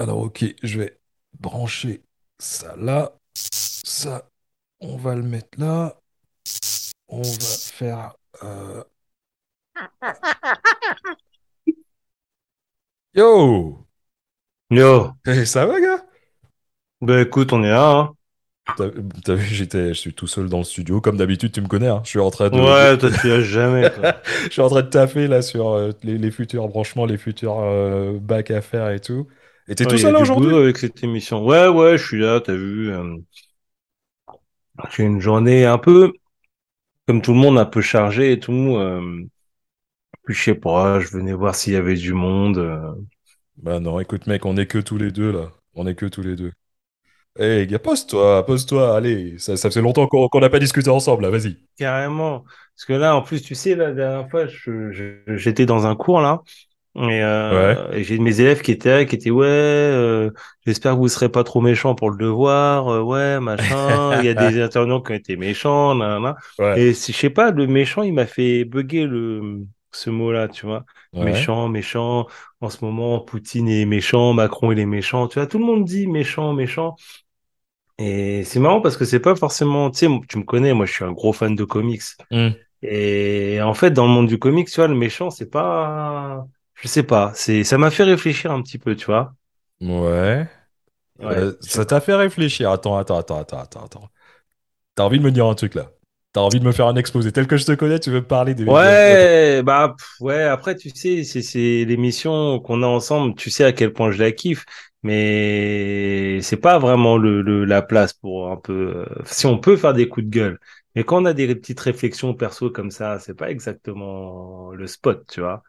Alors, ok, je vais brancher ça là. Ça, on va le mettre là. On va faire. euh, Yo! Yo, Eh, ça va, gars? bah écoute, on est là, hein. T'as t'as vu, j'étais, je suis tout seul dans le studio. Comme d'habitude, tu me connais, hein. Je suis en train de, Ouais, toi tu lâches jamais, je suis en train de taffer là sur euh, les, les futurs branchements, les futurs euh, bacs à faire et tout. Et t'es Ouais, tout seul aujourd'hui? avec cette émission. Ouais, ouais, je suis là, t'as vu. euh, j'ai une journée un peu, comme tout le monde, un peu chargée et tout. euh, puis je sais pas, je venais voir s'il y avait du monde. euh. Bah non, écoute, mec, on est que tous les deux là. On est que tous les deux. Eh, gars, pose-toi, pose-toi, allez. Ça, ça fait longtemps qu'on n'a pas discuté ensemble là, vas-y. Carrément. Parce que là, en plus, tu sais, la dernière fois, j'étais dans un cours là. Et, Ouais. euh, et j'ai de mes élèves qui étaient là, qui étaient ouais, euh, j'espère que vous serez pas trop méchants pour le devoir, euh, ouais, machin. Il y a des intervenants qui ont été méchants, nanana. Ouais. Et si je sais pas, le méchant, il m'a fait bugger le ce mot-là, tu vois. Ouais. Méchant, méchant. En ce moment, Poutine est méchant, Macron il est méchant. Tu vois, tout le monde dit méchant, méchant. Et c'est marrant parce que c'est pas forcément, tu sais, tu me connais, moi je suis un gros fan de comics. Hmm. Et en fait, dans le monde du comics, tu vois, le méchant, c'est pas, je sais pas, c'est, ça m'a fait réfléchir un petit peu, tu vois. Ouais. Ouais, Euh, ça t'a fait réfléchir. Attends, attends, attends, attends, attends, attends. T'as envie de me dire un truc là. T'as envie de me faire un exposé. Tel que je te connais, tu veux me parler des... Ouais, bah, ouais, après, tu sais, c'est, c'est l'émission qu'on a ensemble, tu sais à quel point je la kiffe, mais c'est pas vraiment le, le, la place pour un peu, euh, si on peut faire des coups de gueule. Mais quand on a des petites réflexions perso comme ça, c'est pas exactement le spot, tu vois.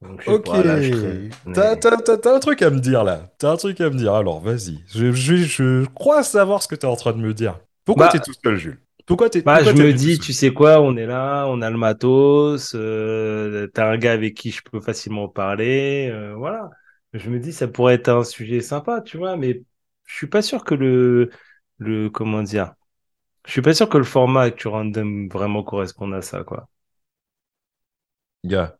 Donc, je sais Ok. pas, là, je traîne. T'as, mais- t'as- t'as- t'as un truc à me dire là. T'as un truc à me dire. Alors, vas-y. Je, je, je crois savoir ce que t'es en train de me dire. Pourquoi Bah, t'es tout seul, Jules? Pourquoi t'es, Bah, pourquoi je t'es me dis, tu sais quoi, on est là, on a le matos, euh, t'as un gars avec qui je peux facilement parler, euh, voilà. Je me dis, ça pourrait être un sujet sympa, tu vois, mais je suis pas sûr que le, le, comment dire, je suis pas sûr que le format Actu Random vraiment corresponde à ça, quoi. Gars,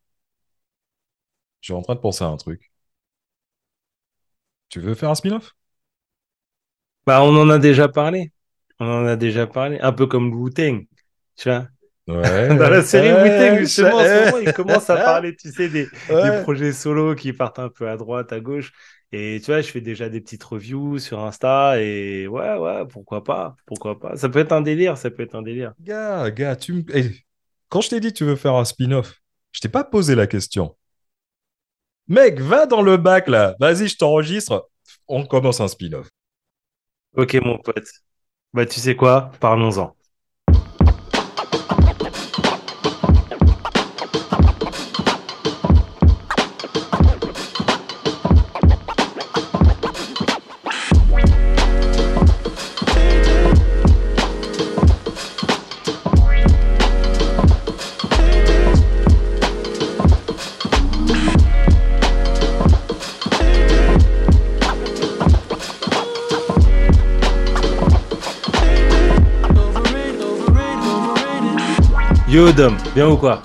je suis en train de penser à un truc. Tu veux faire un spin-off? Bah, on en a déjà parlé. On en a déjà parlé. Un peu comme Wu-Tang, tu vois. Ouais. Dans la série Ouais, Wu-Tang, justement, en ce moment, il commence à parler, tu sais, des, projets solo qui partent un peu à droite, à gauche. Et tu vois, je fais déjà des petites reviews sur Insta et ouais, ouais, pourquoi pas, pourquoi pas. Ça peut être un délire, ça peut être un délire. Gars, gars, tu me... eh, Quand je t'ai dit tu veux faire un spin-off, je t'ai pas posé la question. Mec, va dans le bac là. Vas-y, je t'enregistre. On commence un spin-off. Ok, mon pote. Bah, tu sais quoi? Parlons-en. Yo, Dom, bien ou quoi?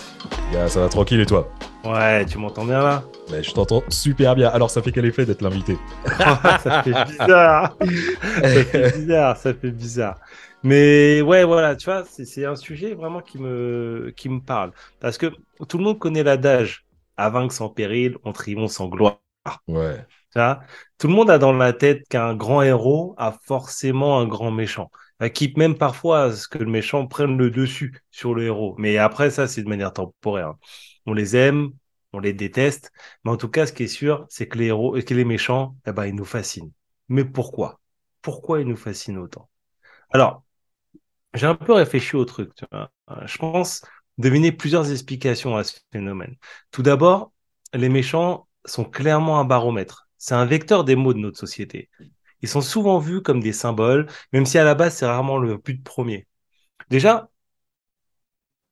Gars, ça va tranquille et toi? Ouais, tu m'entends bien là? Mais je t'entends super bien. Alors, ça fait quel effet d'être l'invité? ça fait bizarre. ça fait bizarre, ça fait bizarre. Mais ouais, voilà, tu vois, c'est c'est un sujet vraiment qui me, qui me parle. Parce que tout le monde connaît l'adage, à vaincre sans péril, on triomphe sans gloire. Ouais. Tu vois tout le monde a dans la tête qu'un grand héros a forcément un grand méchant. Euh, Quitte même parfois ce que le méchant prenne le dessus sur le héros. Mais après, ça, c'est de manière temporaire. hein. On les aime, on les déteste. Mais en tout cas, ce qui est sûr, c'est que les héros, que les méchants, eh ben, ils nous fascinent. Mais pourquoi? Pourquoi ils nous fascinent autant? Alors, j'ai un peu réfléchi au truc. Euh, Je pense deviner plusieurs explications à ce phénomène. Tout d'abord, les méchants sont clairement un baromètre. C'est un vecteur des maux de notre société. Ils sont souvent vus comme des symboles, même si à la base, c'est rarement le but premier. Déjà,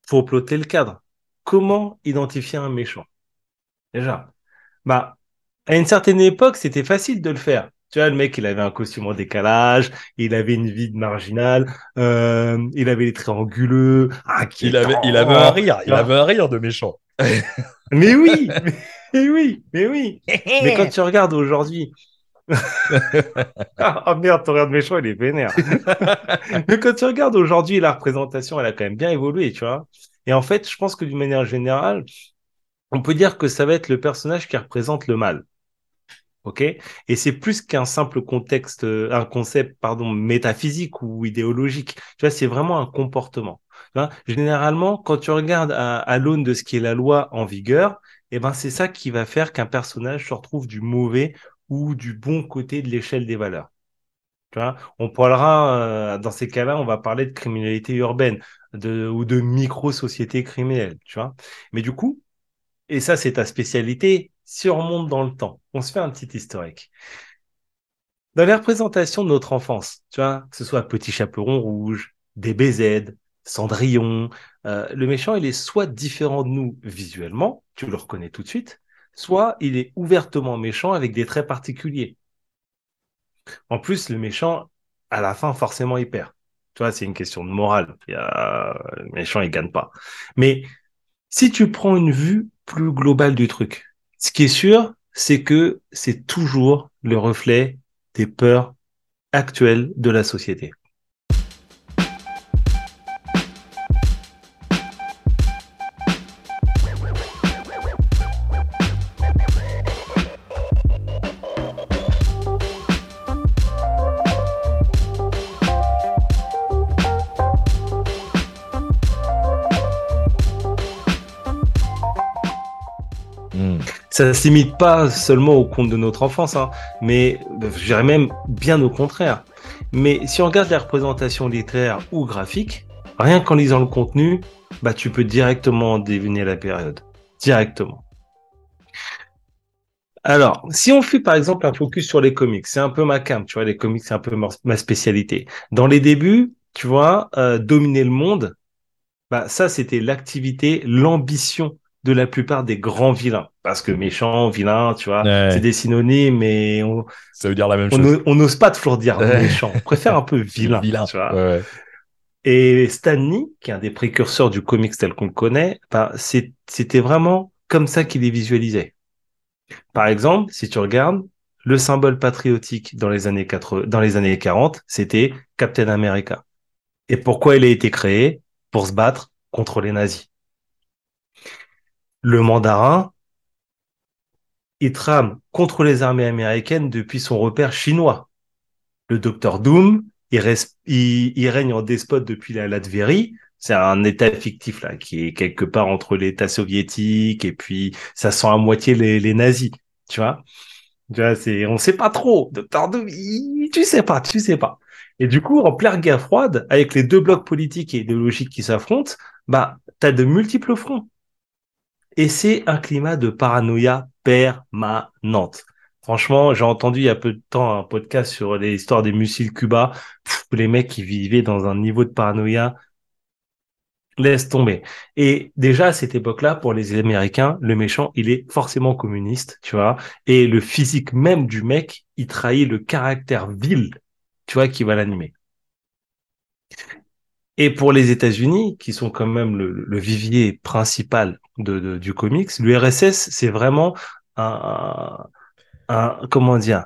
faut plotter le cadre. Comment identifier un méchant? Déjà, bah, à une certaine époque, c'était facile de le faire. Tu vois, le mec, il avait un costume en décalage, il avait une vie de marginal, euh, il avait les traits anguleux, Il avait, il avait un rire. Il avait un rire de méchant. Mais oui, mais oui, mais oui. Mais quand tu regardes aujourd'hui, ah oh merde, ton regard méchant, il est vénère. Mais quand tu regardes aujourd'hui, la représentation, elle a quand même bien évolué, tu vois. Et en fait, je pense que d'une manière générale, on peut dire que ça va être le personnage qui représente le mal. OK? Et c'est plus qu'un simple contexte, euh, un concept, pardon, métaphysique ou idéologique. Tu vois, c'est vraiment un comportement. Généralement, quand tu regardes à, l'aune de ce qui est la loi en vigueur, eh ben, c'est ça qui va faire qu'un personnage se retrouve du mauvais ou du bon côté de l'échelle des valeurs. Tu vois on parlera, euh, dans ces cas-là, on va parler de criminalité urbaine de, ou de micro-société criminelle, tu vois. Mais du coup, et ça c'est ta spécialité, si on remonte dans le temps, on se fait un petit historique. Dans les représentations de notre enfance, tu vois, que ce soit Petit Chaperon Rouge, DBZ, Cendrillon, euh, le méchant, il est soit différent de nous visuellement, tu le reconnais tout de suite, soit il est ouvertement méchant avec des traits particuliers. En plus, le méchant, à la fin, forcément, il perd. Tu vois, c'est une question de morale. Le méchant, il gagne pas. Mais si tu prends une vue plus globale du truc, ce qui est sûr, c'est que c'est toujours le reflet des peurs actuelles de la société. Ça ne se limite pas seulement au conte de notre enfance, hein, mais je dirais même bien au contraire. Mais si on regarde les représentations littéraires ou graphiques, rien qu'en lisant le contenu, bah tu peux directement deviner la période. Directement. Alors, si on fait par exemple un focus sur les comics, c'est un peu ma cam, tu vois, les comics c'est un peu ma spécialité. Dans les débuts, tu vois, euh, dominer le monde, bah ça c'était l'activité, l'ambition de la plupart des grands vilains. Parce que méchant, vilain, tu vois, c'est des synonymes, mais on, ça veut dire la même chose. On n'ose pas toujours dire méchant. On préfère un peu vilain. vilain. Tu vois. Et Stanley, qui est un des précurseurs du comics tel qu'on le connaît, ben, c'était vraiment comme ça qu'il les visualisait. Par exemple, si tu regardes, le symbole patriotique dans les années 80, dans les années 40, c'était Captain America. Et pourquoi il a été créé? Pour se battre contre les nazis le mandarin, il trame contre les armées américaines depuis son repère chinois. Le docteur Doom, il, règne en despote depuis la Latvérie. C'est un état fictif là, qui est quelque part entre l'état soviétique et puis ça sent à moitié les, nazis, tu vois. Tu vois, c'est, on sait pas trop. Docteur Doom, tu sais pas, tu sais pas. Et du coup, en pleine guerre froide, avec les deux blocs politiques et idéologiques qui s'affrontent, bah, t'as de multiples fronts. Et c'est un climat de paranoïa permanente. Franchement, j'ai entendu il y a peu de temps un podcast sur l'histoire des missiles Cuba. les mecs qui vivaient dans un niveau de paranoïa, laisse tomber. Et déjà à cette époque-là, pour les Américains, le méchant, il est forcément communiste, tu vois. Et le physique même du mec, il trahit le caractère vil, tu vois, qui va l'animer. Et pour les États-Unis, qui sont quand même le, vivier principal de, du comics, l'URSS, c'est vraiment un, un, comment dire,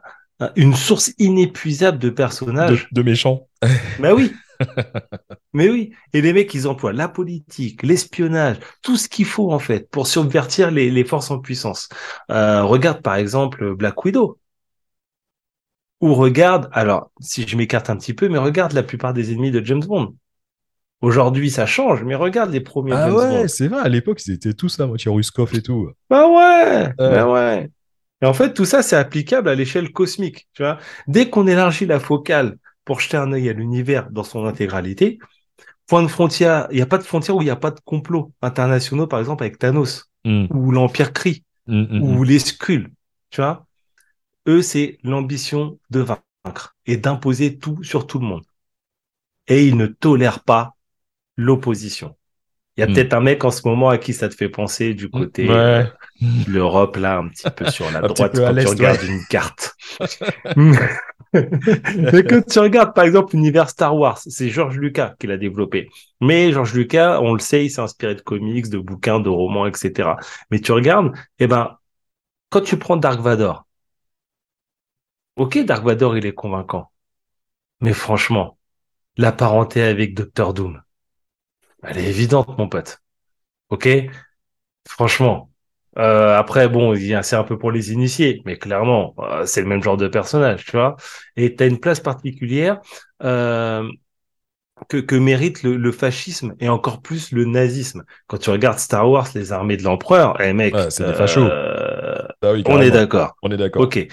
une source inépuisable de personnages. De, méchants. Mais oui. Mais oui. Et les mecs, ils emploient la politique, l'espionnage, tout ce qu'il faut en fait pour subvertir les, les forces en puissance. Euh, regarde par exemple Black Widow. Ou regarde, alors si je m'écarte un petit peu, mais regarde la plupart des ennemis de James Bond. Aujourd'hui, ça change, mais regarde les premiers. Ah ouais, c'est vrai, à l'époque, c'était tout ça, moitié Ruskov et tout. Bah ouais, bah ouais. Et en fait, tout ça, c'est applicable à l'échelle cosmique. Tu vois, dès qu'on élargit la focale pour jeter un œil à l'univers dans son intégralité, point de frontière, il n'y a pas de frontière où il n'y a pas de complots internationaux, par exemple avec Thanos hmm. ou l'Empire Cri hmm, hmm, ou les Skrulls. Tu vois, eux, c'est l'ambition de vaincre et d'imposer tout sur tout le monde. Et ils ne tolèrent pas l'opposition. Il y a hmm. peut-être un mec en ce moment à qui ça te fait penser du côté euh, l'Europe là un petit peu sur la droite quand tu regardes une carte. Mais quand tu regardes par exemple l'univers Star Wars, c'est George Lucas qui l'a développé. Mais George Lucas, on le sait, il s'est inspiré de comics, de bouquins, de romans, etc. Mais tu regardes, eh ben, quand tu prends Dark Vador, Ok, Dark Vador, il est convaincant. Mais franchement, la parenté avec Doctor Doom, elle est évidente, mon pote. Ok? Franchement. Euh, après, bon, c'est un peu pour les initiés, mais clairement, euh, c'est le même genre de personnage, tu vois? Et tu as une place particulière euh, que, que mérite le, le, fascisme et encore plus le nazisme. Quand tu regardes Star Wars, les armées de l'empereur, eh mec, Ouais, c'est des fachos. Ah oui, on est d'accord. On est d'accord. Ok.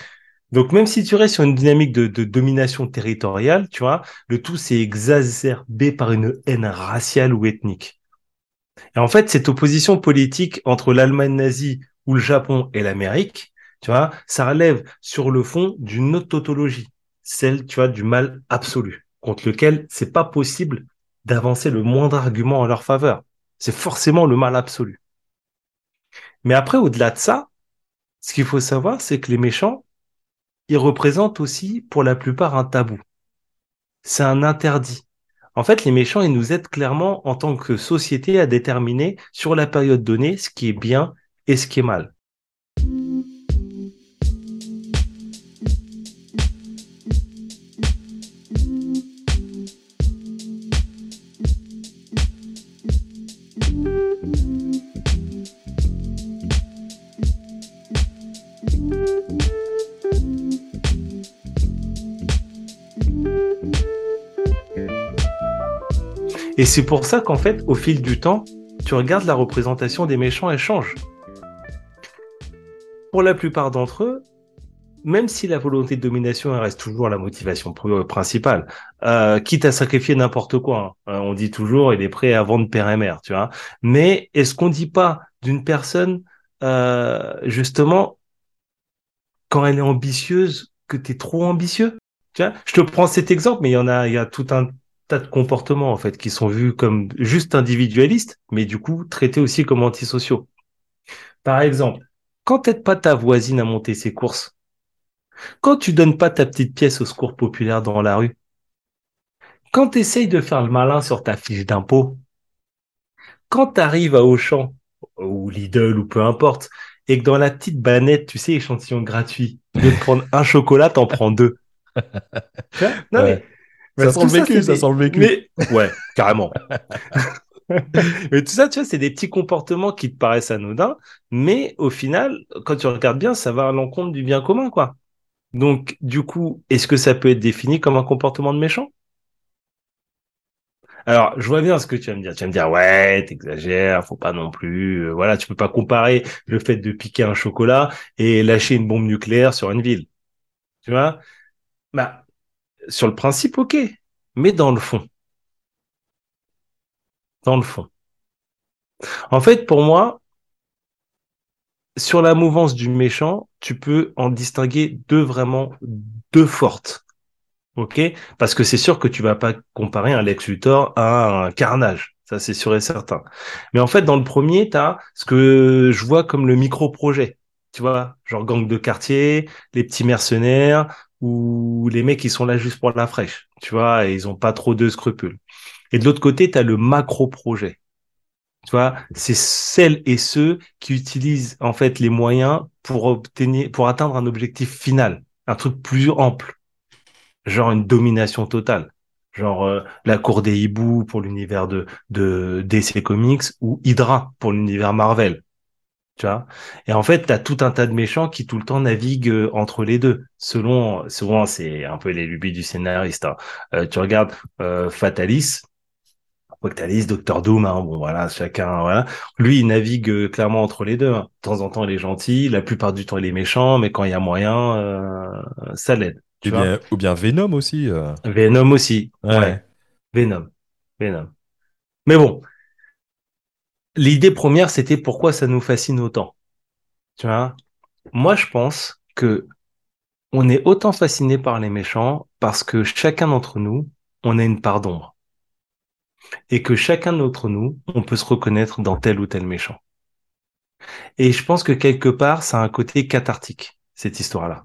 Donc même si tu restes sur une dynamique de, domination territoriale, tu vois, le tout c'est exacerbé par une haine raciale ou ethnique. Et en fait, cette opposition politique entre l'Allemagne nazie ou le Japon et l'Amérique, tu vois, ça relève sur le fond d'une autre tautologie, celle, tu vois, du mal absolu, contre lequel c'est pas possible d'avancer le moindre argument en leur faveur. C'est forcément le mal absolu. Mais après, au-delà de ça, ce qu'il faut savoir, c'est que les méchants, ils représentent aussi pour la plupart un tabou. C'est un interdit. En fait, les méchants, ils nous aident clairement en tant que société à déterminer sur la période donnée ce qui est bien et ce qui est mal. Et c'est pour ça qu'en fait, au fil du temps, tu regardes la représentation des méchants, elle change. Pour la plupart d'entre eux, même si la volonté de domination reste toujours la motivation pr- principale, euh, quitte à sacrifier n'importe quoi, hein. Euh, on dit toujours il est prêt à vendre père et mère, tu vois. Mais est-ce qu'on dit pas d'une personne euh, justement quand elle est ambitieuse que tu es trop ambitieux? Tu vois? Je te prends cet exemple, mais il y en a, il y a tout un tas de comportements en fait qui sont vus comme juste individualistes, mais du coup traités aussi comme antisociaux. Par exemple, quand t'aides pas ta voisine à monter ses courses, quand tu donnes pas ta petite pièce au secours populaire dans la rue, quand tu essayes de faire le malin sur ta fiche d'impôt, quand tu arrives à Auchan ou Lidl ou peu importe, et que dans la petite banette, tu sais, échantillon gratuit, de prendre un chocolat, t'en prends deux. Tu vois? Non, Ouais. mais, Ça sent le vécu, ça des- sent le vécu. Mais, ouais, carrément. mais tout ça, tu vois, c'est des petits comportements qui te paraissent anodins, mais au final, quand tu regardes bien, ça va à l'encontre du bien commun, quoi. Donc, du coup, est-ce que ça peut être défini comme un comportement de méchant? Alors, je vois bien ce que tu vas me dire. Tu vas me dire, ouais, t'exagères, faut pas non plus. euh, voilà, tu peux pas comparer le fait de piquer un chocolat et lâcher une bombe nucléaire sur une ville. Tu vois? Bah, sur le principe, ok. Mais dans le fond, dans le fond. En fait, pour moi, sur la mouvance du méchant, tu peux en distinguer deux vraiment, deux fortes. Ok? Parce que c'est sûr que tu vas pas comparer un Lex Luthor à un Carnage. Ça, c'est sûr et certain. Mais en fait, dans le premier, tu as ce que je vois comme le micro-projet. Tu vois, genre gang de quartier, les petits mercenaires ou les mecs qui sont là juste pour la fraîche. Tu vois, et ils ont pas trop de scrupules. Et de l'autre côté, tu as le macro-projet. Tu vois, c'est celles et ceux qui utilisent en fait les moyens pour obtenir, pour atteindre un objectif final, un truc plus ample, genre une domination totale, genre euh, la cour des hiboux pour l'univers de de DC Comics ou Hydra pour l'univers Marvel. Tu vois Et en fait, tu as tout un tas de méchants qui tout le temps naviguent euh, entre les deux. Selon, souvent, c'est un peu les lubies du scénariste. hein. Euh, tu regardes euh, Fatalis, Octalis, Doctor Doom, hein, bon voilà, chacun, voilà. Lui, il navigue euh, clairement entre les deux. hein. De temps en temps, il est gentil, la plupart du temps, il est méchant, mais quand il y a moyen, euh, ça l'aide. Ou bien, ou bien Venom aussi. Venom aussi. Ouais. Ouais. Venom. Venom. Mais bon, l'idée première, c'était pourquoi ça nous fascine autant. Tu vois? Moi, je pense que on est autant fasciné par les méchants parce que chacun d'entre nous, on a une part d'ombre. Et que chacun d'entre nous, on peut se reconnaître dans tel ou tel méchant. Et je pense que quelque part, ça a un côté cathartique, cette histoire-là.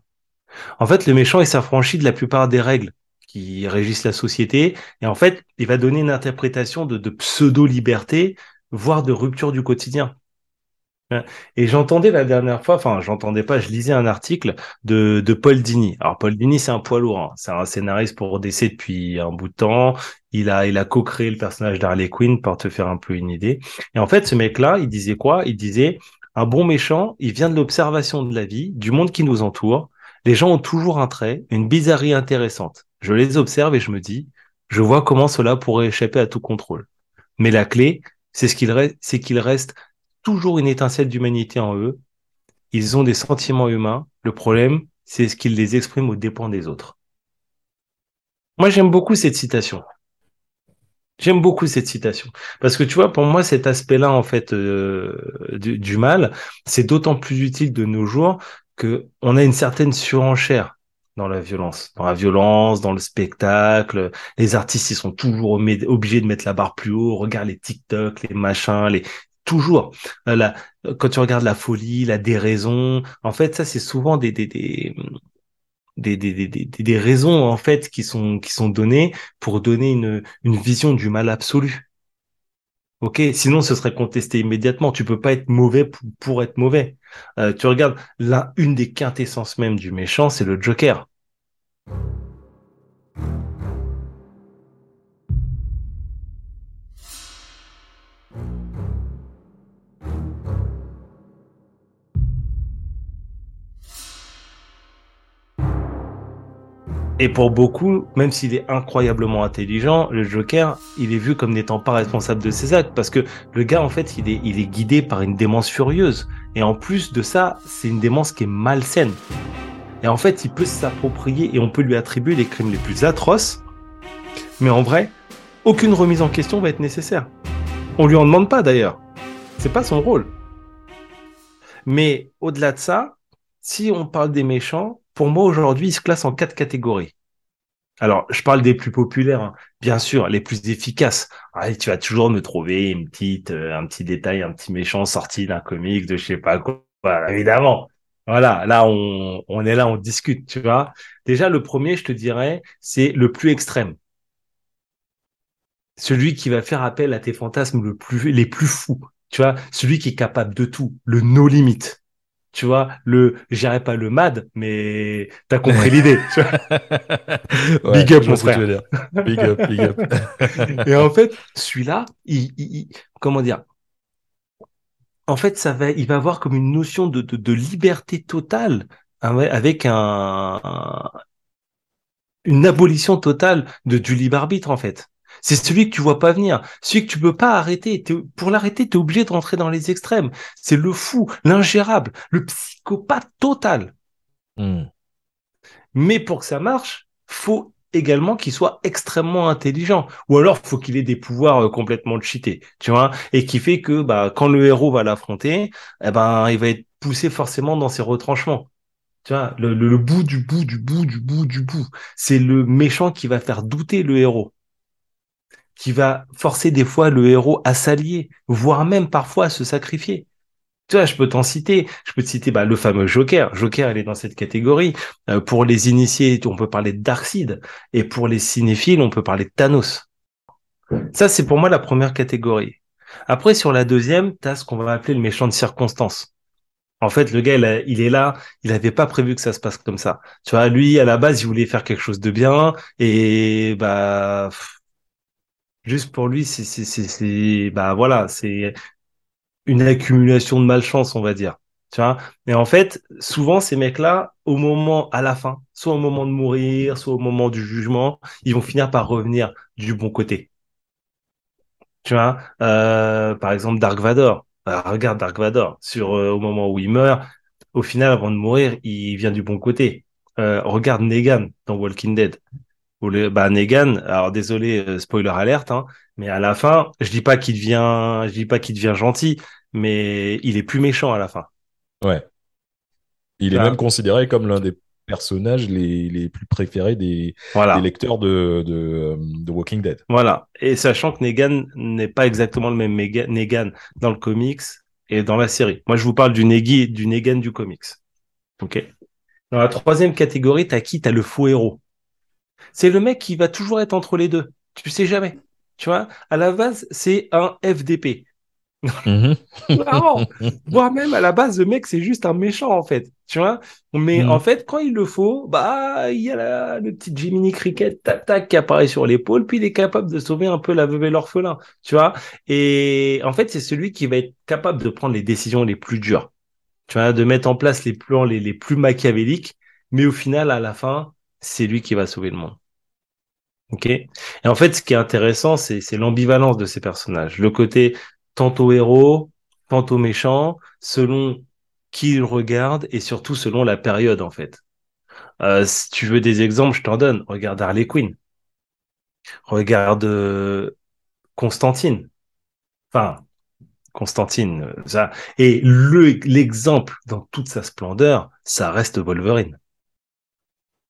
En fait, le méchant, il s'affranchit de la plupart des règles qui régissent la société. Et en fait, il va donner une interprétation de, de pseudo-liberté, voire de rupture du quotidien. Et j'entendais la dernière fois, enfin j'entendais pas, je lisais un article de, de Paul Dini. Alors Paul Dini, c'est un poids lourd, hein. c'est un scénariste pour DC depuis un bout de temps. Il a, il a co-créé le personnage d'Harley Quinn pour te faire un peu une idée. Et en fait, ce mec-là, il disait quoi? Il disait un bon méchant, il vient de l'observation de la vie, du monde qui nous entoure. Les gens ont toujours un trait, une bizarrerie intéressante. Je les observe et je me dis, je vois comment cela pourrait échapper à tout contrôle. Mais la clé, c'est ce qu'il reste, c'est qu'il reste toujours une étincelle d'humanité en eux. Ils ont des sentiments humains. Le problème, c'est ce qu'ils les expriment aux dépens des autres. Moi, j'aime beaucoup cette citation. J'aime beaucoup cette citation parce que tu vois, pour moi, cet aspect-là en fait euh, du, mal, c'est d'autant plus utile de nos jours que on a une certaine surenchère dans la violence, dans la violence, dans le spectacle. Les artistes, ils sont toujours obligés de mettre la barre plus haut. Regarde les TikTok, les machins, les toujours. Euh, la, quand tu regardes la folie, la déraison, en fait, ça, c'est souvent des, des, des, des, des, des, des, raisons, en fait, qui sont, qui sont données pour donner une, une vision du mal absolu. Ok, sinon ce serait contesté immédiatement. Tu peux pas être mauvais pour, être mauvais. Euh, tu regardes, là, une des quintessences même du méchant, c'est le Joker. Et pour beaucoup, même s'il est incroyablement intelligent, le Joker, il est vu comme n'étant pas responsable de ses actes parce que le gars, en fait, il est, il est guidé par une démence furieuse. Et en plus de ça, c'est une démence qui est malsaine. Et en fait, il peut s'approprier et on peut lui attribuer les crimes les plus atroces. Mais en vrai, aucune remise en question va être nécessaire. On lui en demande pas d'ailleurs. C'est pas son rôle. Mais au-delà de ça, si on parle des méchants, pour moi, aujourd'hui, il se classe en quatre catégories. Alors, je parle des plus populaires, hein. bien sûr, les plus efficaces. Ah, tu vas toujours me trouver une petite, euh, un petit détail, un petit méchant sorti d'un comic de je sais pas quoi. évidemment. Voilà, là, on, est là, on discute, tu vois. Déjà, le premier, je te dirais, c'est le plus extrême. Celui qui va faire appel à tes fantasmes les plus fous. Tu vois, celui qui est capable de tout, le no limite tu vois, le, j'irai pas le mad, mais t'as compris l'idée. big up, mon frère. Big up, big up. et en fait, celui-là, il, comment dire, en fait, ça va, il va avoir comme une notion de, de, liberté totale hein, avec un, une abolition totale de, du libre arbitre, en fait. C'est celui que tu vois pas venir, celui que tu peux pas arrêter. Pour l'arrêter, tu es obligé de rentrer dans les extrêmes. C'est le fou, l'ingérable, le psychopathe total. Hmm. Mais pour que ça marche, faut également qu'il soit extrêmement intelligent ou alors faut qu'il ait des pouvoirs euh, complètement cheatés, tu vois, et qui fait que bah quand le héros va l'affronter, eh ben il va être poussé forcément dans ses retranchements. Tu vois, le bout du bout du bout du bout du bout. C'est le méchant qui va faire douter le héros qui va forcer des fois le héros à s'allier, voire même parfois à se sacrifier. Tu vois, je peux t'en citer. Je peux te citer bah, le fameux Joker. Joker, elle est dans cette catégorie. Euh, pour les initiés, on peut parler de Darkseid. Et pour les cinéphiles, on peut parler de Thanos. Ça, c'est pour moi la première catégorie. Après, sur la deuxième, tu as ce qu'on va appeler le méchant de circonstance. En fait, le gars, il, est là, il n'avait pas prévu que ça se passe comme ça. Tu vois, lui, à la base, il voulait faire quelque chose de bien, et bah, juste pour lui, c'est, bah voilà, c'est une accumulation de malchance, on va dire. Tu Et en fait, souvent, ces mecs-là, au moment, à la fin, soit au moment de mourir, soit au moment du jugement, ils vont finir par revenir du bon côté. Tu vois? Euh, Par exemple, Dark Vador. regarde Dark Vador. Sur, euh, au moment où il meurt, au final, avant de mourir, il vient du bon côté. Euh, regarde Negan dans Walking Dead bah, Negan, alors désolé, euh, spoiler alerte, hein, mais à la fin, je dis pas qu'il devient, je dis pas qu'il devient gentil, mais il est plus méchant à la fin. Ouais. Il est même considéré comme l'un des personnages les, les plus préférés des, des lecteurs de, de, de, Walking Dead. Voilà. Et sachant que Negan n'est pas exactement le même Negan dans le comics et dans la série. Moi, je vous parle du, Negi, du Negan du comics. OK Dans la troisième catégorie, t'as qui? T'as le faux héros. C'est le mec qui va toujours être entre les deux. Tu sais jamais. Tu vois, à la base, c'est un FDP. Mhm. Vraiment. Voire même à la base, le mec, c'est juste un méchant, en fait. Tu vois? Mais Mm. en fait, quand il le faut, bah, il y a la- le petit Jiminy Cricket, tac, tac, qui apparaît sur l'épaule, puis il est capable de sauver un peu la veuve et l'orphelin. Tu vois? Et en fait, c'est celui qui va être capable de prendre les décisions les plus dures. Tu vois, de mettre en place les plans les, les plus machiavéliques, mais au final, à la fin, c'est lui qui va sauver le monde. Ok Et en fait, ce qui est intéressant, c'est l'ambivalence de ces personnages. Le côté tantôt héros, tantôt méchant, selon qui il regarde et surtout selon la période, en fait. Euh, si tu veux des exemples, je t'en donne. Regarde Harley Quinn. Regarde euh, Constantine. Enfin, Constantine, euh, ça. Et le l'exemple dans toute sa splendeur, ça reste Wolverine.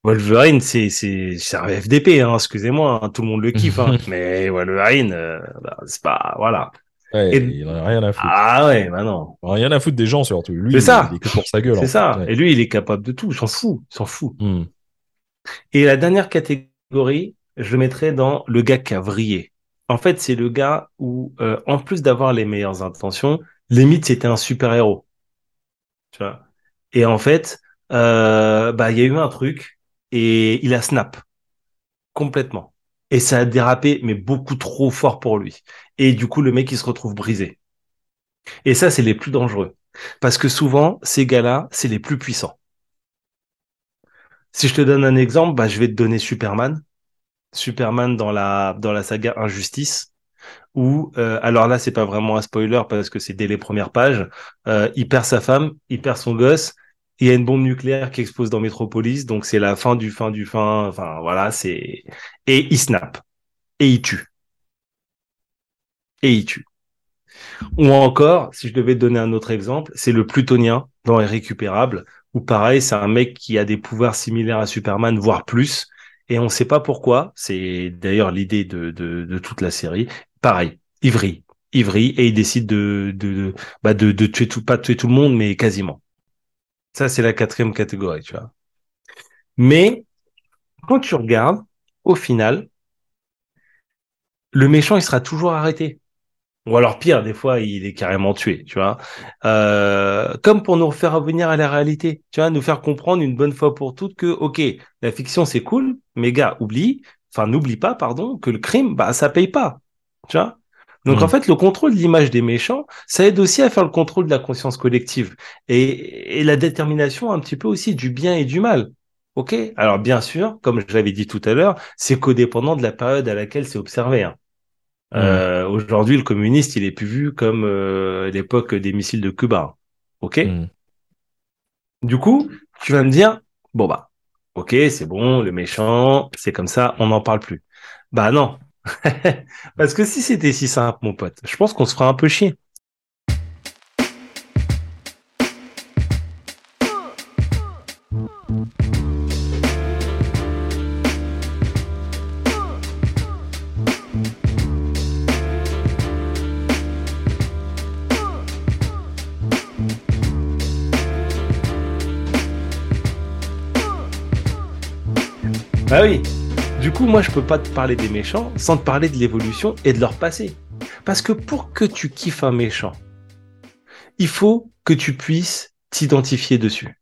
Wolverine, c'est c'est c'est un FDP, hein, excusez-moi, hein, tout le monde le kiffe, hein, mais Wolverine, euh, bah, c'est pas voilà. Ouais, Et- il en a rien à foutre. Ah ouais, bah non, Rien à foutre des gens surtout. Lui, C'est ça. il est que pour sa gueule. c'est ça. Ouais. Et lui, il est capable de tout, s'en fout, il s'en fout. Mm. Et la dernière catégorie, je le mettrais dans le gars qui a vrillé. En fait, c'est le gars où, euh, en plus d'avoir les meilleures intentions, limite c'était un super héros. Tu vois? Et en fait, euh, bah il y a eu un truc et il a snap complètement. Et ça a dérapé, mais beaucoup trop fort pour lui. Et du coup, le mec, il se retrouve brisé. Et ça, c'est les plus dangereux. Parce que souvent, ces gars-là, c'est les plus puissants. Si je te donne un exemple, bah, je vais te donner Superman. Superman dans la, saga Injustice. Où, euh, alors là, c'est pas vraiment un spoiler parce que c'est dès les premières pages. Euh, il perd sa femme, il perd son gosse. Il y a une bombe nucléaire qui explose dans Metropolis, donc c'est la fin du fin du fin. Enfin voilà, c'est et il snap et il tue et il tue. Ou encore, si je devais te donner un autre exemple, c'est le Plutonien dans Irrécupérable, où pareil, c'est un mec qui a des pouvoirs similaires à Superman, voire plus, et on ne sait pas pourquoi. C'est d'ailleurs l'idée de, de, de toute la série. Pareil, il vrille, et il décide de, de, de, bah de, de tuer tout, pas de tuer tout le monde, mais quasiment. Ça, c'est la quatrième catégorie, tu vois. Mais quand tu regardes, au final, le méchant, il sera toujours arrêté. Ou alors pire, des fois, il est carrément tué, tu vois. Euh, comme pour nous faire revenir à la réalité, tu vois, nous faire comprendre une bonne fois pour toutes que, ok, la fiction c'est cool, mais gars, oublie, enfin n'oublie pas, pardon, que le crime, bah ça paye pas. Donc en fait, le contrôle de l'image des méchants, ça aide aussi à faire le contrôle de la conscience collective et, et la détermination un petit peu aussi du bien et du mal. Ok? Alors bien sûr, comme je l'avais dit tout à l'heure, c'est codépendant de la période à laquelle c'est observé. hein. Euh, Aujourd'hui, le communiste, il est plus vu comme euh, l'époque des missiles de Cuba. Ok? Mm. Du coup, tu vas me dire, bon bah, ok, c'est bon, le méchant, c'est comme ça, on n'en parle plus. Bah non. Parce que si c'était si simple, mon pote, je pense qu'on se fera un peu chier. Moi, je peux pas te parler des méchants sans te parler de l'évolution et de leur passé. Parce que pour que tu kiffes un méchant, il faut que tu puisses t'identifier dessus.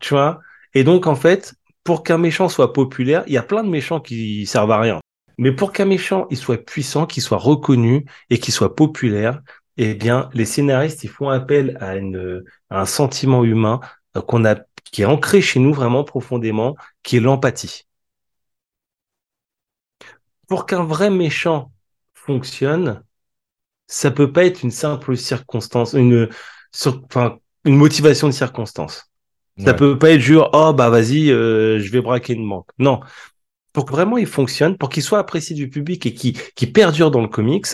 Tu vois? Et donc, en fait, pour qu'un méchant soit populaire, il y a plein de méchants qui servent à rien. Mais pour qu'un méchant il soit puissant, qu'il soit reconnu et qu'il soit populaire, eh bien, les scénaristes ils font appel à un sentiment humain euh, qu'on a, qui est ancré chez nous vraiment profondément, qui est l'empathie. Pour qu'un vrai méchant fonctionne, ça peut pas être une simple circonstance, une, sur- enfin, une motivation de circonstance. Ça Ouais. peut pas être genre, oh bah vas-y, euh, je vais braquer une banque. Non. Pour que vraiment il fonctionne, pour qu'il soit apprécié du public et qu'il qu'il perdure dans le comics,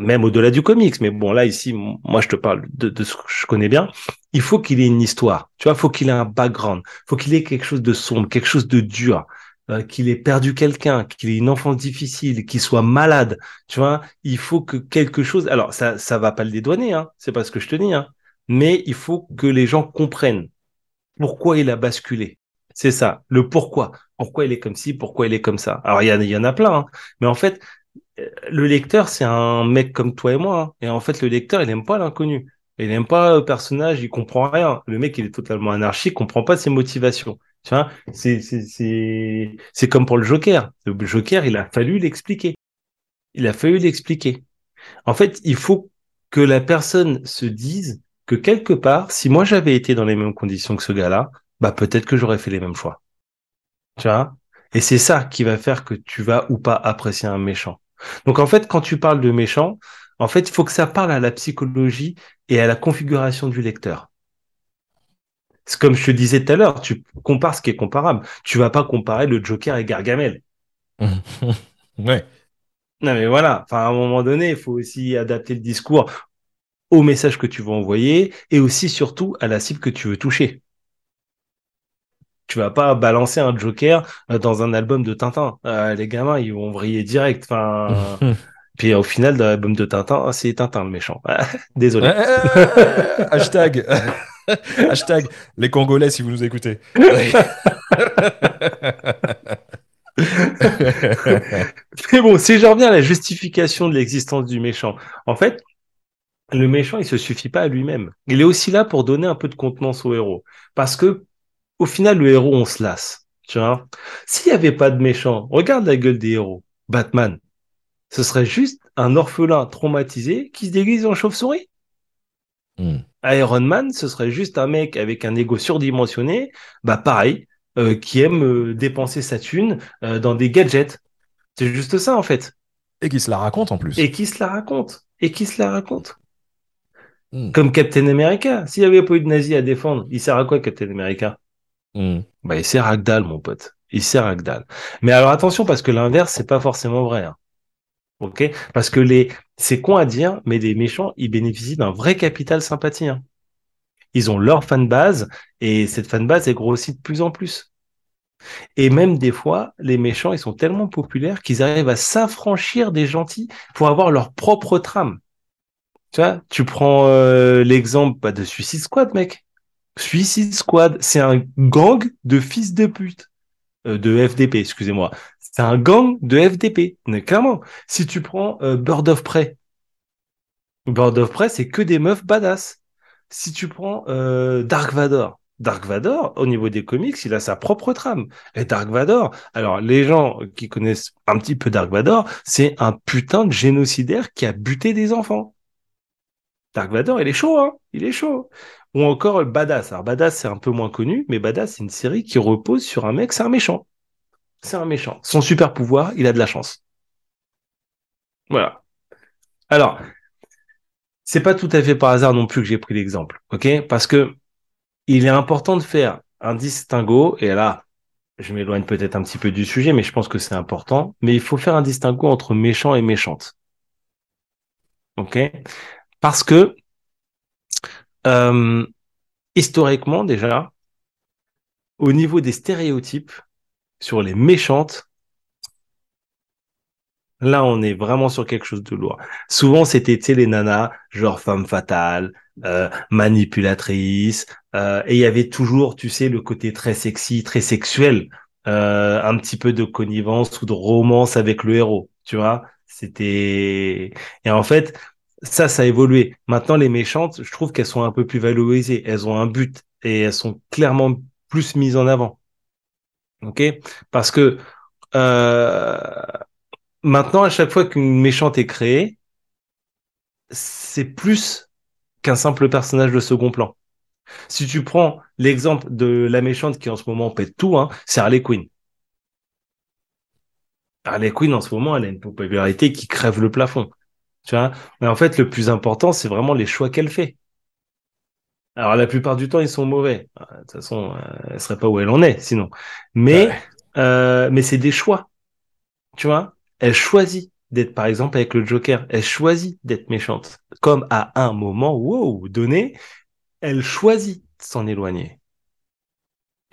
même au-delà du comics, mais bon là ici, moi je te parle de, de ce que je connais bien, il faut qu'il ait une histoire, tu vois, faut qu'il ait un background, faut qu'il ait quelque chose de sombre, quelque chose de dur, euh, qu'il ait perdu quelqu'un, qu'il ait une enfance difficile, qu'il soit malade, tu vois, il faut que quelque chose, alors ça ça va pas le dédouaner, hein, c'est pas ce que je te dis, hein, mais il faut que les gens comprennent pourquoi il a basculé. C'est ça, le pourquoi. Pourquoi il est comme ci, pourquoi il est comme ça. Alors, il y, en a- y en a plein, hein. mais en fait, le lecteur, c'est un mec comme toi et moi. hein. Et en fait, le lecteur, il aime pas l'inconnu. Il aime pas le personnage, il comprend rien. Le mec, il est totalement anarchique, il comprend pas ses motivations. Tu vois, c'est, c'est, c'est, c'est comme pour le Joker. Le Joker, il a fallu l'expliquer. Il a fallu l'expliquer. En fait, il faut que la personne se dise que quelque part, si moi j'avais été dans les mêmes conditions que ce gars-là, bah peut-être que j'aurais fait les mêmes choix. Tu vois? Et c'est ça qui va faire que tu vas ou pas apprécier un méchant. Donc en fait, quand tu parles de méchant, en fait, il faut que ça parle à la psychologie et à la configuration du lecteur. C'est comme je te disais tout à l'heure, tu compares ce qui est comparable. Tu vas pas comparer le Joker et Gargamel. ouais. Non mais voilà, enfin à un moment donné, il faut aussi adapter le discours au message que tu veux envoyer et aussi surtout à la cible que tu veux toucher. Tu vas pas balancer un Joker euh, dans un album de Tintin. Euh, les gamins, ils vont vriller direct. Enfin, puis au final, dans l'album de Tintin, ah, c'est Tintin le méchant. Désolé. Hashtag. Hashtag les Congolais si vous nous écoutez. Mais bon, si je reviens à la justification de l'existence du méchant, en fait, le méchant, il se suffit pas à lui-même. Il est aussi là pour donner un peu de contenance au héros. Parce que, au final, le héros, on se lasse. Tu vois? S'il n'y avait pas de méchant, regarde la gueule des héros. Batman. Ce serait juste un orphelin traumatisé qui se déguise en chauve-souris. Hmm. Iron Man, ce serait juste un mec avec un ego surdimensionné, bah pareil, euh, qui aime euh, dépenser sa thune euh, dans des gadgets. C'est juste ça en fait. Et qui se la raconte en plus. Et qui se la raconte. Et qui se la raconte. Hmm. Comme Captain America. S'il n'y avait pas eu de nazis à défendre, il sert à quoi Captain America? Hmm. Bah il sert dalle, mon pote. Il sert dalle. Mais alors attention, parce que l'inverse, c'est pas forcément vrai. hein. Ok? Parce que les, c'est con à dire, mais les méchants, ils bénéficient d'un vrai capital sympathie. hein. Ils ont leur fanbase et cette fanbase est grossit de plus en plus. Et même des fois, les méchants, ils sont tellement populaires qu'ils arrivent à s'affranchir des gentils pour avoir leur propre trame. Tu vois, tu prends euh, l'exemple bah, de Suicide Squad, mec. Suicide Squad, c'est un gang de fils de pute. Euh, de FDP, excusez-moi. C'est un gang de FDP. Mais clairement, si tu prends euh, Bird of Prey, Bird of Prey, c'est que des meufs badass. Si tu prends euh, Dark Vador, Dark Vador, au niveau des comics, il a sa propre trame. Et Dark Vador, alors les gens qui connaissent un petit peu Dark Vador, c'est un putain de génocidaire qui a buté des enfants. Dark Vador, il est chaud, hein Il est chaud. Ou encore Badass. Alors Badass, c'est un peu moins connu, mais Badass, c'est une série qui repose sur un mec, c'est un méchant. C'est un méchant. Son super pouvoir, il a de la chance. Voilà. Alors, c'est pas tout à fait par hasard non plus que j'ai pris l'exemple, ok? Parce que il est important de faire un distinguo, et là, je m'éloigne peut-être un petit peu du sujet, mais je pense que c'est important, mais il faut faire un distinguo entre méchant et méchante. Ok? Parce que, euh, historiquement déjà, au niveau des stéréotypes, sur les méchantes, là, on est vraiment sur quelque chose de lourd. Souvent, c'était, les nanas, genre femme fatale, euh, manipulatrice, euh, et il y avait toujours, tu sais, le côté très sexy, très sexuel, euh, un petit peu de connivence ou de romance avec le héros, tu vois. C'était et en fait, ça, ça a évolué. Maintenant, les méchantes, je trouve qu'elles sont un peu plus valorisées. Elles ont un but et elles sont clairement plus mises en avant. Ok? Parce que euh, maintenant, à chaque fois qu'une méchante est créée, c'est plus qu'un simple personnage de second plan. Si tu prends l'exemple de la méchante qui en ce moment pète tout, hein, c'est Harley Quinn. Harley Quinn en ce moment, elle a une popularité qui crève le plafond. Tu vois? Mais en fait, le plus important, c'est vraiment les choix qu'elle fait. Alors la plupart du temps, ils sont mauvais. De toute façon, euh, elle serait pas où elle en est, sinon. Mais Ouais. euh, mais c'est des choix. Tu vois? Elle choisit d'être, par exemple, avec le Joker. Elle choisit d'être méchante. Comme à un moment, wow, donné, elle choisit de s'en éloigner.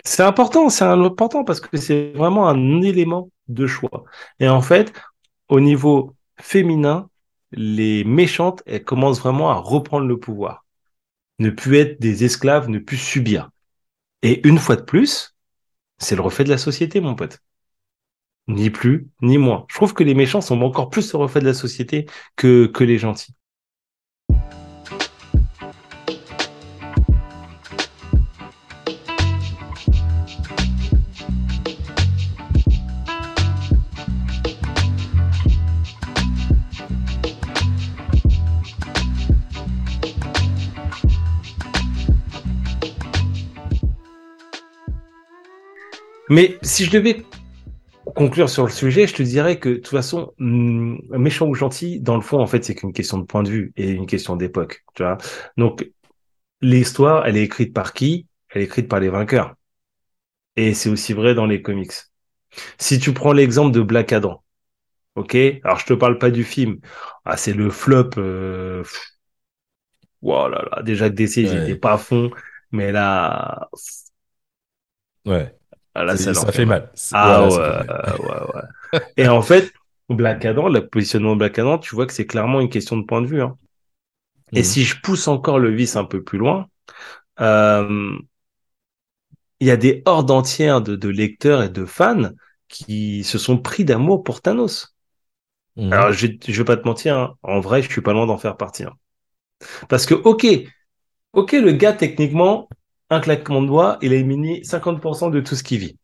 C'est important, c'est important parce que c'est vraiment un élément de choix. Et en fait, au niveau féminin, les méchantes, elles commencent vraiment à reprendre le pouvoir. Ne plus être des esclaves, ne plus subir. Et une fois de plus, c'est le reflet de la société, mon pote. Ni plus, ni moins. Je trouve que les méchants sont encore plus le reflet de la société que, que les gentils. Mais si je devais conclure sur le sujet, je te dirais que de toute façon, hum, méchant ou gentil, dans le fond, en fait, c'est qu'une question de point de vue et une question d'époque. Tu vois. Donc, l'histoire, elle est écrite par qui? Elle est écrite par les vainqueurs. Et c'est aussi vrai dans les comics. Si tu prends l'exemple de Black Adam, ok? Alors, je te parle pas du film. Ah, c'est le flop. Euh... Voilà, là, déjà que DC, ils étaient pas à fond, mais là. Ouais. Ah, ça, fait mal. Ah ouais, ouais, ouais, Et en fait, Black Adam, le positionnement de Black Adam, tu vois que c'est clairement une question de point de vue. Hein. Et mhm. si je pousse encore le vice un peu plus loin, euh, il y a des hordes entières de, lecteurs et de fans qui se sont pris d'amour pour Thanos. Mhm. Alors, je, je vais pas te mentir, hein. en vrai, je suis pas loin d'en faire partie. Hein. Parce que, ok, ok, le gars, techniquement, un claquement de doigts, il a éliminé 50% de tout ce qui vit.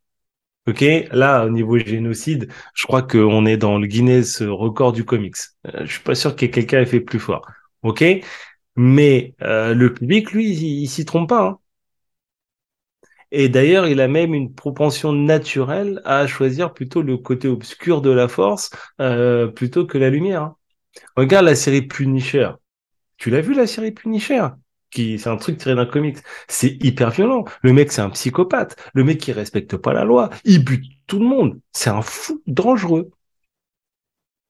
Ok, là au niveau génocide, je crois qu'on est dans le Guinness record du comics. Euh, je suis pas sûr que quelqu'un ait fait plus fort. Ok, mais euh, le public, lui, il, s'y trompe pas. Hein. Et d'ailleurs, il a même une propension naturelle à choisir plutôt le côté obscur de la force euh, plutôt que la lumière. Hein. Regarde la série Punisher. Tu l'as vu la série Punisher? C'est un truc tiré d'un comics. C'est hyper violent. Le mec, c'est un psychopathe. Le mec qui respecte pas la loi. Il bute tout le monde. C'est un fou dangereux.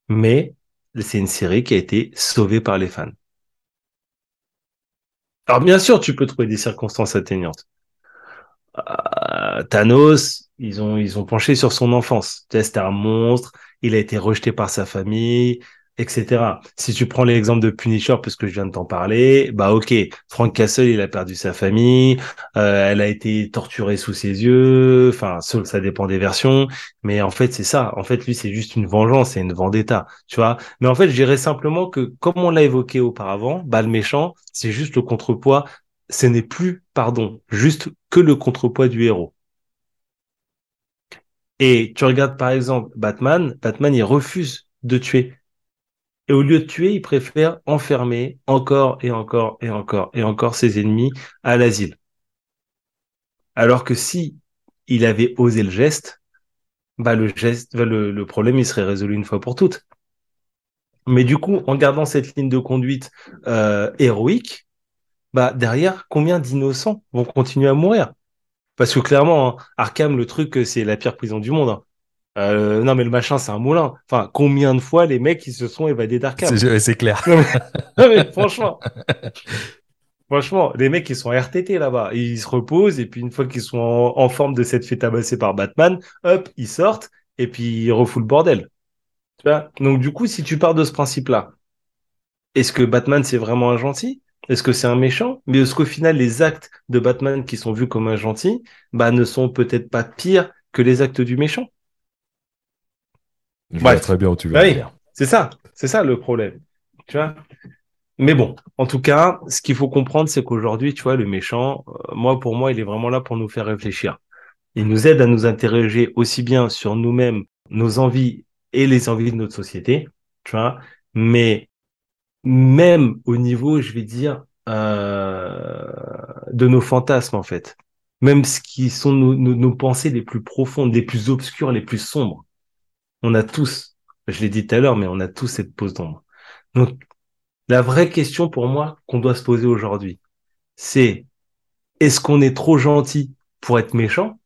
Mais c'est une série qui a été sauvée par les fans. Alors bien sûr, tu peux trouver des circonstances atteignantes. Euh, Thanos, ils ont ils ont penché sur son enfance. C'était un monstre. Il a été rejeté par sa famille etc. Si tu prends l'exemple de Punisher, puisque je viens de t'en parler, bah ok, Frank Castle, il a perdu sa famille, euh, elle a été torturée sous ses yeux, enfin, ça dépend des versions, mais en fait, c'est ça. En fait, lui, c'est juste une vengeance, c'est une vendetta, tu vois. Mais en fait, je dirais simplement que, comme on l'a évoqué auparavant, bah, le méchant, c'est juste le contrepoids, ce n'est plus, pardon, juste que le contrepoids du héros. Et tu regardes par exemple Batman, Batman il refuse de tuer. Et au lieu de tuer, il préfère enfermer encore et encore et encore et encore ses ennemis à l'asile. Alors que si il avait osé le geste, bah le geste, bah, le, problème il serait résolu une fois pour toutes. Mais du coup, en gardant cette ligne de conduite euh, héroïque, bah derrière, combien d'innocents vont continuer à mourir? Parce que clairement, hein, Arkham, le truc, c'est la pire prison du monde. Hein. Euh, non, mais le machin, c'est un moulin. Enfin, combien de fois les mecs, ils se sont évadés d'Arkham C'est clair. non, mais, franchement. Franchement, les mecs, ils sont RTT là-bas. Ils se reposent, et puis une fois qu'ils sont en, forme de s'être fait tabasser par Batman, hop, ils sortent, et puis ils refouent le bordel. Tu vois? Donc, du coup, si tu pars de ce principe-là, est-ce que Batman, c'est vraiment un gentil? Est-ce que c'est un méchant? Mais est-ce qu'au final, les actes de Batman qui sont vus comme un gentil, bah, ne sont peut-être pas pires que les actes du méchant? Je vois très bien où tu veux oui, C'est ça, c'est ça le problème. Tu vois Mais bon, en tout cas, ce qu'il faut comprendre, c'est qu'aujourd'hui, tu vois, le méchant, euh, moi, pour moi, il est vraiment là pour nous faire réfléchir. Il nous aide à nous interroger aussi bien sur nous-mêmes, nos envies et les envies de notre société, tu vois, mais même au niveau, je vais dire, euh, de nos fantasmes, en fait. Même ce qui sont nos pensées les plus profondes, les plus obscures, les plus sombres on a tous, je l'ai dit tout à l'heure, mais on a tous cette pose d'ombre. Donc, la vraie question pour moi qu'on doit se poser aujourd'hui, c'est est-ce qu'on est trop gentil pour être méchant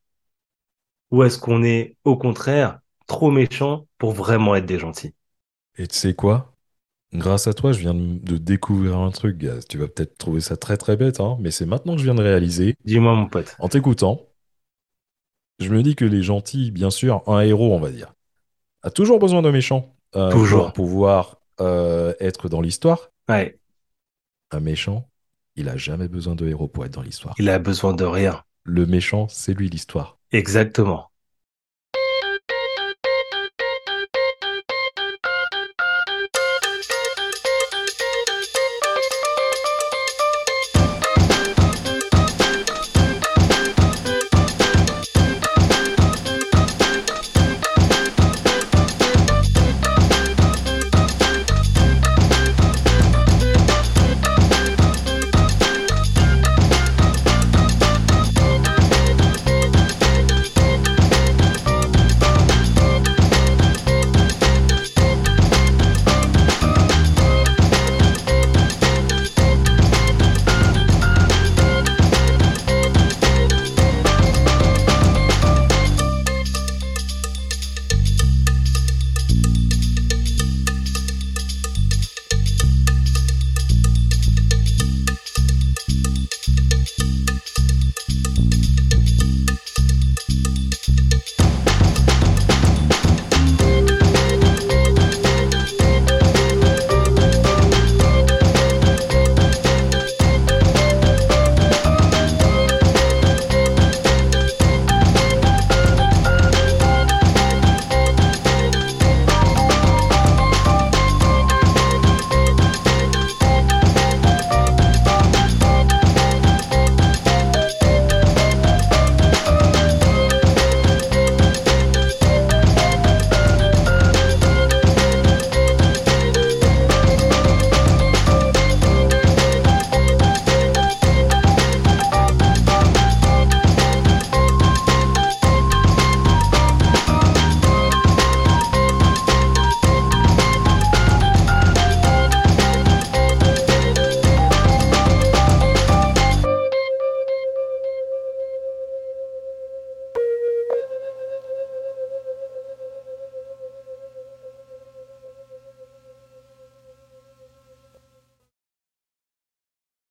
ou est-ce qu'on est au contraire trop méchant pour vraiment être des gentils? Et tu sais quoi? Grâce à toi, je viens de découvrir un truc. Tu vas peut-être trouver ça très très bête, hein, mais c'est maintenant que je viens de réaliser. Dis-moi, mon pote. En t'écoutant, je me dis que les gentils, bien sûr, un héros, on va dire a toujours besoin d'un méchant euh, pour pouvoir euh, être dans l'histoire. Ouais. Un méchant, il a jamais besoin de héros pour être dans l'histoire. Il a besoin de rien. Le méchant, c'est lui l'histoire. Exactement.